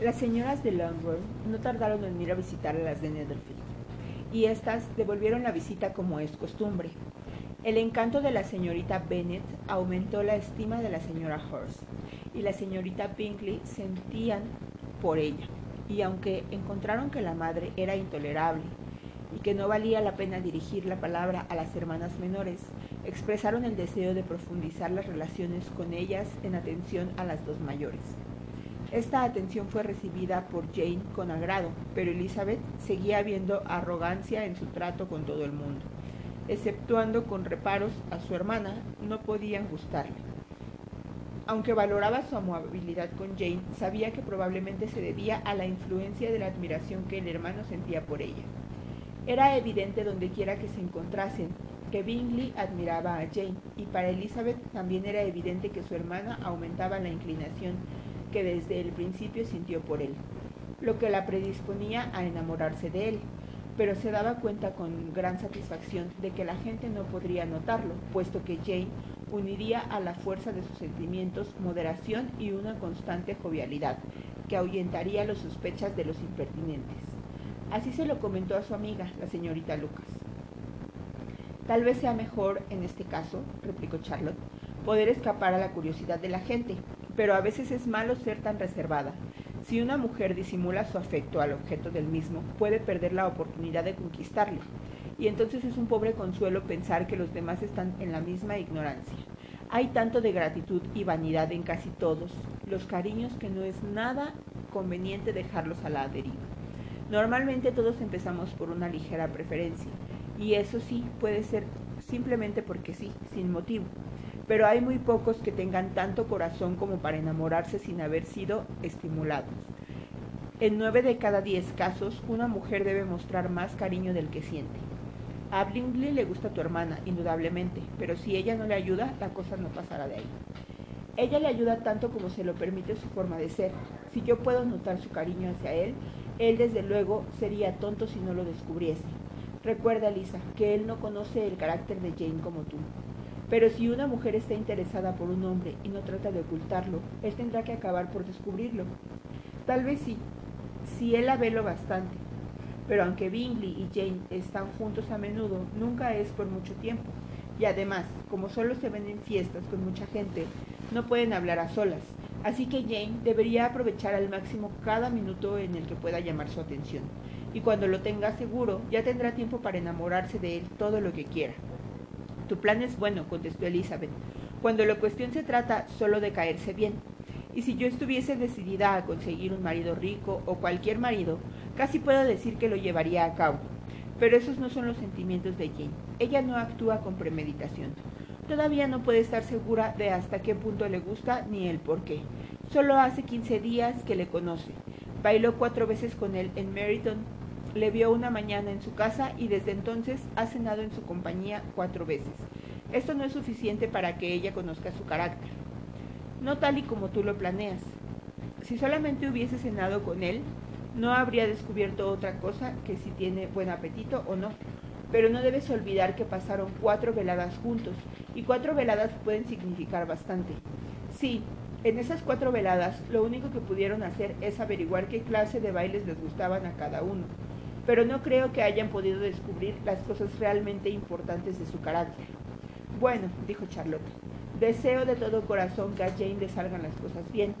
Las señoras de Longbourn no tardaron en ir a visitar a las de Netherfield, y éstas devolvieron la visita como es costumbre. El encanto de la señorita Bennet aumentó la estima de la señora Hurst, y la señorita Bingley sentían por ella, y aunque encontraron que la madre era intolerable y que no valía la pena dirigir la palabra a las hermanas menores, expresaron el deseo de profundizar las relaciones con ellas en atención a las dos mayores. Esta atención fue recibida por Jane con agrado, pero Elizabeth seguía viendo arrogancia en su trato con todo el mundo. Exceptuando con reparos a su hermana, no podían gustarle. Aunque valoraba su amabilidad con Jane, sabía que probablemente se debía a la influencia de la admiración que el hermano sentía por ella. Era evidente dondequiera que se encontrasen que Bingley admiraba a Jane, y para Elizabeth también era evidente que su hermana aumentaba la inclinación que desde el principio sintió por él, lo que la predisponía a enamorarse de él, pero se daba cuenta con gran satisfacción de que la gente no podría notarlo, puesto que Jane uniría a la fuerza de sus sentimientos moderación y una constante jovialidad, que ahuyentaría las sospechas de los impertinentes. Así se lo comentó a su amiga, la señorita Lucas. Tal vez sea mejor, en este caso, replicó Charlotte, poder escapar a la curiosidad de la gente, pero a veces es malo ser tan reservada. Si una mujer disimula su afecto al objeto del mismo, puede perder la oportunidad de conquistarle, y entonces es un pobre consuelo pensar que los demás están en la misma ignorancia. Hay tanto de gratitud y vanidad en casi todos los cariños que no es nada conveniente dejarlos a la deriva. Normalmente todos empezamos por una ligera preferencia, y eso sí puede ser simplemente porque sí, sin motivo. Pero hay muy pocos que tengan tanto corazón como para enamorarse sin haber sido estimulados. En nueve de cada diez casos, una mujer debe mostrar más cariño del que siente. A Bingley le gusta tu hermana, indudablemente, pero si ella no le ayuda, la cosa no pasará de ahí. Ella le ayuda tanto como se lo permite su forma de ser. Si yo puedo notar su cariño hacia él, él desde luego sería tonto si no lo descubriese. Recuerda, Lisa, que él no conoce el carácter de Jane como tú. Pero si una mujer está interesada por un hombre y no trata de ocultarlo, él tendrá que acabar por descubrirlo. Tal vez sí, si él la ve lo bastante. Pero aunque Bingley y Jane están juntos a menudo, nunca es por mucho tiempo. Y además, como solo se ven en fiestas con mucha gente, no pueden hablar a solas. Así que Jane debería aprovechar al máximo cada minuto en el que pueda llamar su atención y cuando lo tenga seguro ya tendrá tiempo para enamorarse de él todo lo que quiera. Tu plan es bueno, contestó Elizabeth, cuando la cuestión se trata solo de caerse bien. Y si yo estuviese decidida a conseguir un marido rico o cualquier marido, casi puedo decir que lo llevaría a cabo. Pero esos no son los sentimientos de Jane. Ella no actúa con premeditación. Todavía no puede estar segura de hasta qué punto le gusta ni el por qué. Solo hace 15 días que le conoce. Bailó cuatro veces con él en Meryton le vio una mañana en su casa y desde entonces ha cenado en su compañía cuatro veces. Esto no es suficiente para que ella conozca su carácter. No tal y como tú lo planeas. Si solamente hubiese cenado con él, no habría descubierto otra cosa que si tiene buen apetito o no. Pero no debes olvidar que pasaron cuatro veladas juntos, y cuatro veladas pueden significar bastante. Sí, en esas cuatro veladas lo único que pudieron hacer es averiguar qué clase de bailes les gustaban a cada uno pero no creo que hayan podido descubrir las cosas realmente importantes de su carácter. Bueno, dijo Charlotte, deseo de todo corazón que a Jane le salgan las cosas bien,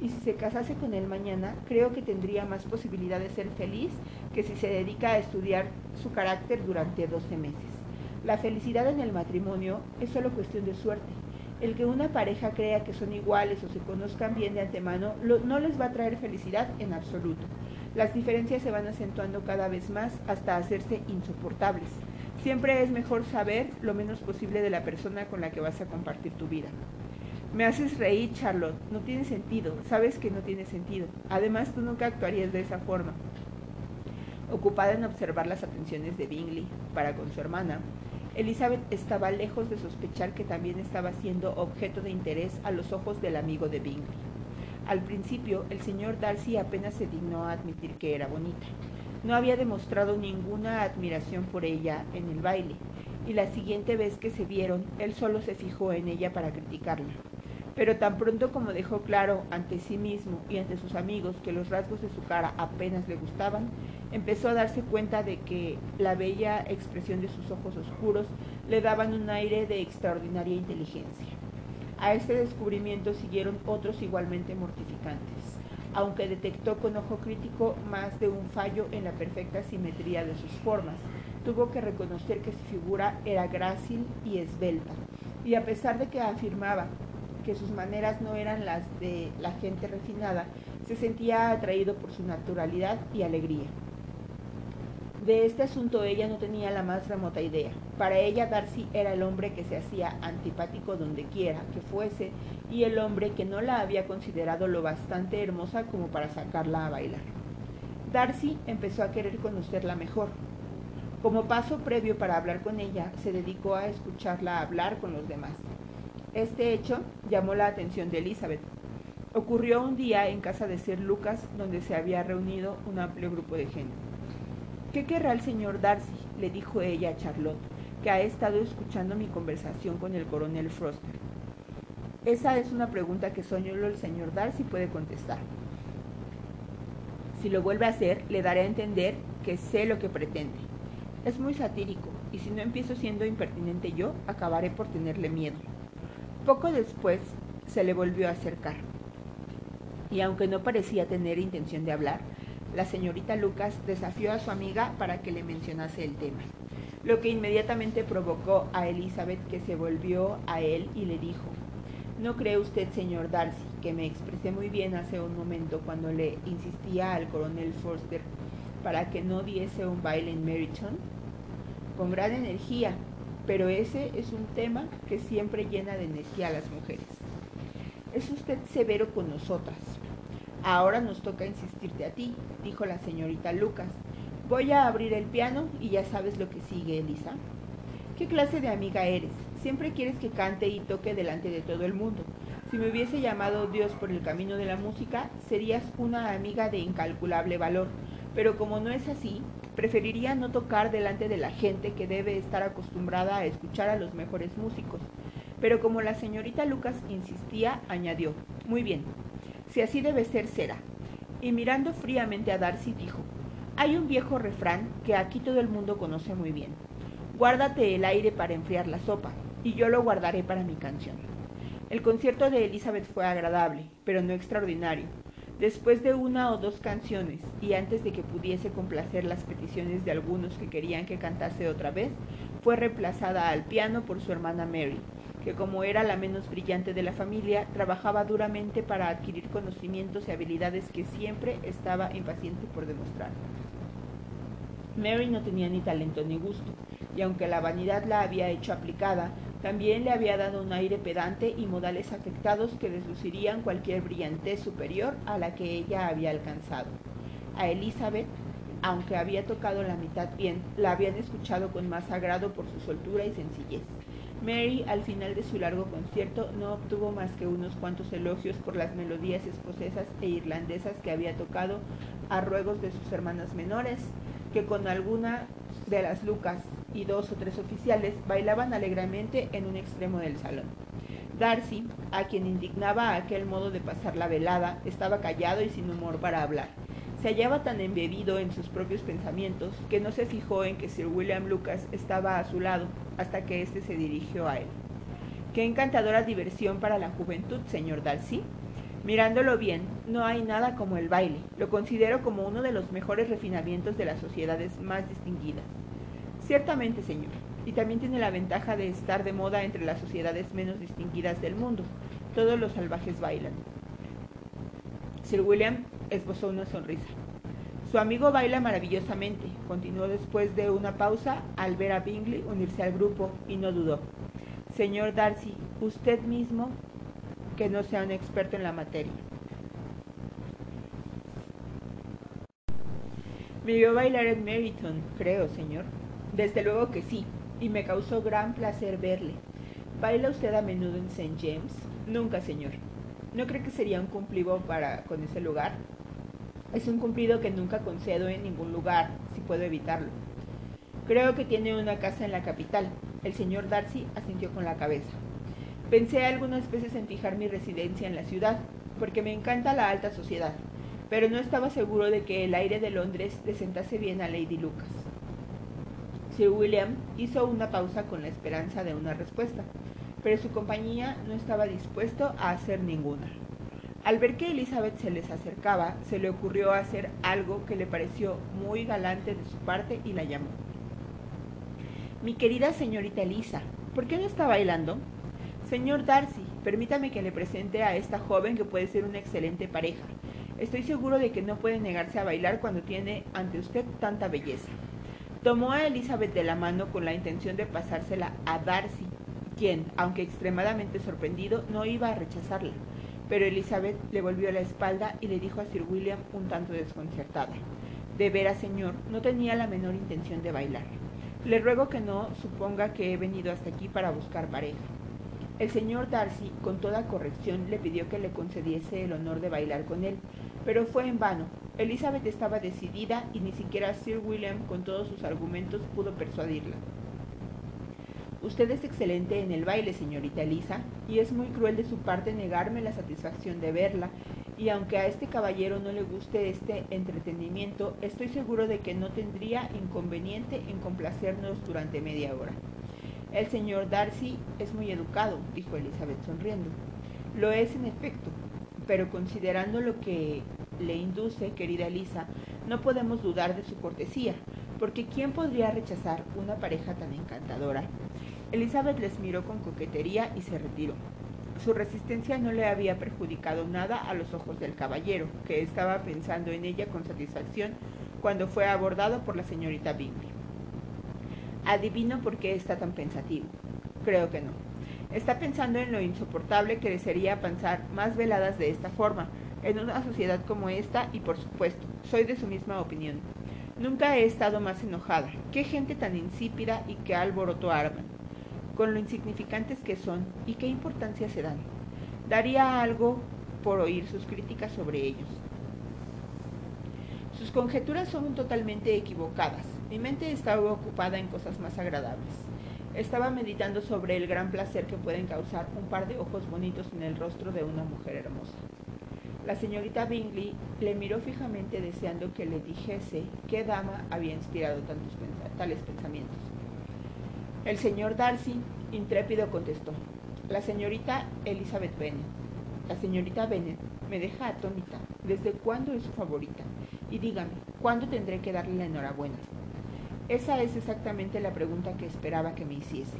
y si se casase con él mañana, creo que tendría más posibilidad de ser feliz que si se dedica a estudiar su carácter durante 12 meses. La felicidad en el matrimonio es solo cuestión de suerte. El que una pareja crea que son iguales o se conozcan bien de antemano no les va a traer felicidad en absoluto. Las diferencias se van acentuando cada vez más hasta hacerse insoportables. Siempre es mejor saber lo menos posible de la persona con la que vas a compartir tu vida. Me haces reír, Charlotte. No tiene sentido. Sabes que no tiene sentido. Además, tú nunca actuarías de esa forma. Ocupada en observar las atenciones de Bingley para con su hermana, Elizabeth estaba lejos de sospechar que también estaba siendo objeto de interés a los ojos del amigo de Bingley. Al principio, el señor Darcy apenas se dignó a admitir que era bonita. No había demostrado ninguna admiración por ella en el baile, y la siguiente vez que se vieron, él solo se fijó en ella para criticarla. Pero tan pronto como dejó claro ante sí mismo y ante sus amigos que los rasgos de su cara apenas le gustaban, empezó a darse cuenta de que la bella expresión de sus ojos oscuros le daban un aire de extraordinaria inteligencia. A este descubrimiento siguieron otros igualmente mortificantes, aunque detectó con ojo crítico más de un fallo en la perfecta simetría de sus formas, tuvo que reconocer que su figura era grácil y esbelta, y a pesar de que afirmaba que sus maneras no eran las de la gente refinada, se sentía atraído por su naturalidad y alegría. De este asunto ella no tenía la más remota idea. Para ella Darcy era el hombre que se hacía antipático donde quiera que fuese y el hombre que no la había considerado lo bastante hermosa como para sacarla a bailar. Darcy empezó a querer conocerla mejor. Como paso previo para hablar con ella, se dedicó a escucharla hablar con los demás. Este hecho llamó la atención de Elizabeth. Ocurrió un día en casa de Sir Lucas, donde se había reunido un amplio grupo de gente. ¿Qué querrá el señor Darcy? le dijo ella a Charlotte, que ha estado escuchando mi conversación con el coronel Foster. Esa es una pregunta que solo el señor Darcy puede contestar. Si lo vuelve a hacer, le daré a entender que sé lo que pretende. Es muy satírico, y si no empiezo siendo impertinente yo, acabaré por tenerle miedo. Poco después se le volvió a acercar, y aunque no parecía tener intención de hablar, la señorita Lucas desafió a su amiga para que le mencionase el tema, lo que inmediatamente provocó a Elizabeth que se volvió a él y le dijo, ¿no cree usted, señor Darcy, que me expresé muy bien hace un momento cuando le insistía al coronel Forster para que no diese un baile en Meryton? Con gran energía, pero ese es un tema que siempre llena de energía a las mujeres. Es usted severo con nosotras, Ahora nos toca insistirte a ti, dijo la señorita Lucas. Voy a abrir el piano y ya sabes lo que sigue, Elisa. ¿Qué clase de amiga eres? Siempre quieres que cante y toque delante de todo el mundo. Si me hubiese llamado Dios por el camino de la música, serías una amiga de incalculable valor. Pero como no es así, preferiría no tocar delante de la gente que debe estar acostumbrada a escuchar a los mejores músicos. Pero como la señorita Lucas insistía, añadió, muy bien, si así debe ser, será. Y mirando fríamente a Darcy dijo, hay un viejo refrán que aquí todo el mundo conoce muy bien. Guárdate el aire para enfriar la sopa, y yo lo guardaré para mi canción. El concierto de Elizabeth fue agradable, pero no extraordinario. Después de una o dos canciones, y antes de que pudiese complacer las peticiones de algunos que querían que cantase otra vez, fue reemplazada al piano por su hermana Mary, que como era la menos brillante de la familia, trabajaba duramente para adquirir conocimientos y habilidades que siempre estaba impaciente por demostrar. Mary no tenía ni talento ni gusto, y aunque la vanidad la había hecho aplicada, también le había dado un aire pedante y modales afectados que deslucirían cualquier brillantez superior a la que ella había alcanzado. A Elizabeth, aunque había tocado la mitad bien, la habían escuchado con más agrado por su soltura y sencillez. Mary, al final de su largo concierto, no obtuvo más que unos cuantos elogios por las melodías escocesas e irlandesas que había tocado a ruegos de sus hermanas menores, que con alguna de las lucas y dos o tres oficiales bailaban alegremente en un extremo del salón. Darcy, a quien indignaba aquel modo de pasar la velada, estaba callado y sin humor para hablar. Se hallaba tan embebido en sus propios pensamientos que no se fijó en que Sir William Lucas estaba a su lado hasta que éste se dirigió a él. Qué encantadora diversión para la juventud, señor Darcy. Mirándolo bien, no hay nada como el baile. Lo considero como uno de los mejores refinamientos de las sociedades más distinguidas. Ciertamente, señor, y también tiene la ventaja de estar de moda entre las sociedades menos distinguidas del mundo. Todos los salvajes bailan. Sir William esbozó una sonrisa. Su amigo baila maravillosamente, continuó después de una pausa al ver a Bingley unirse al grupo y no dudó. Señor Darcy, usted mismo que no sea un experto en la materia. Me vio bailar en Meryton, creo, señor. Desde luego que sí, y me causó gran placer verle. ¿Baila usted a menudo en St. James? Nunca, señor. ¿No cree que sería un cumplido para con ese lugar? Es un cumplido que nunca concedo en ningún lugar, si puedo evitarlo. Creo que tiene una casa en la capital. El señor Darcy asintió con la cabeza. Pensé algunas veces en fijar mi residencia en la ciudad, porque me encanta la alta sociedad, pero no estaba seguro de que el aire de Londres le sentase bien a Lady Lucas. Sir William hizo una pausa con la esperanza de una respuesta, pero su compañía no estaba dispuesto a hacer ninguna. Al ver que Elizabeth se les acercaba, se le ocurrió hacer algo que le pareció muy galante de su parte y la llamó. Mi querida señorita Elisa, ¿por qué no está bailando? Señor Darcy, permítame que le presente a esta joven que puede ser una excelente pareja. Estoy seguro de que no puede negarse a bailar cuando tiene ante usted tanta belleza. Tomó a Elizabeth de la mano con la intención de pasársela a Darcy, quien, aunque extremadamente sorprendido, no iba a rechazarla. Pero Elizabeth le volvió la espalda y le dijo a Sir William un tanto desconcertada. De veras, señor, no tenía la menor intención de bailar. Le ruego que no suponga que he venido hasta aquí para buscar pareja. El señor Darcy, con toda corrección, le pidió que le concediese el honor de bailar con él, pero fue en vano. Elizabeth estaba decidida y ni siquiera Sir William, con todos sus argumentos, pudo persuadirla. Usted es excelente en el baile, señorita Elisa, y es muy cruel de su parte negarme la satisfacción de verla, y aunque a este caballero no le guste este entretenimiento, estoy seguro de que no tendría inconveniente en complacernos durante media hora. El señor Darcy es muy educado, dijo Elizabeth sonriendo. Lo es en efecto, pero considerando lo que le induce, querida Elisa, no podemos dudar de su cortesía, porque ¿quién podría rechazar una pareja tan encantadora? Elizabeth les miró con coquetería y se retiró. Su resistencia no le había perjudicado nada a los ojos del caballero, que estaba pensando en ella con satisfacción cuando fue abordado por la señorita Bingley. Adivino por qué está tan pensativo. Creo que no. Está pensando en lo insoportable que le sería pensar más veladas de esta forma, en una sociedad como esta, y por supuesto, soy de su misma opinión. Nunca he estado más enojada. Qué gente tan insípida y qué alboroto arman. Con lo insignificantes que son y qué importancia se dan. Daría algo por oír sus críticas sobre ellos. Sus conjeturas son totalmente equivocadas. Mi mente estaba ocupada en cosas más agradables. Estaba meditando sobre el gran placer que pueden causar un par de ojos bonitos en el rostro de una mujer hermosa. La señorita Bingley le miró fijamente deseando que le dijese qué dama había inspirado tantos tales pensamientos. El señor Darcy, intrépido, contestó, la señorita Elizabeth Bennet. La señorita Bennet me deja atónita. ¿Desde cuándo es su favorita? Y dígame, ¿cuándo tendré que darle la enhorabuena? Esa es exactamente la pregunta que esperaba que me hiciese.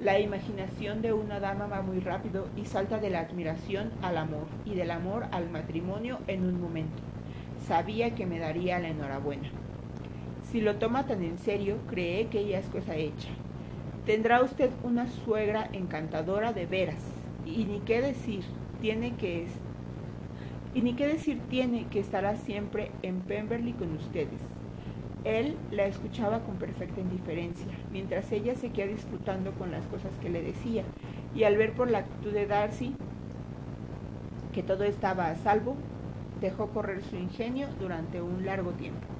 La imaginación de una dama va muy rápido y salta de la admiración al amor y del amor al matrimonio en un momento. Sabía que me daría la enhorabuena. Si lo toma tan en serio, cree que ella es cosa hecha. Tendrá usted una suegra encantadora de veras. Y ni qué decir, tiene que y ni qué decir tiene que estará siempre en Pemberley con ustedes. Él la escuchaba con perfecta indiferencia, mientras ella seguía disfrutando con las cosas que le decía, y al ver por la actitud de Darcy que todo estaba a salvo, dejó correr su ingenio durante un largo tiempo.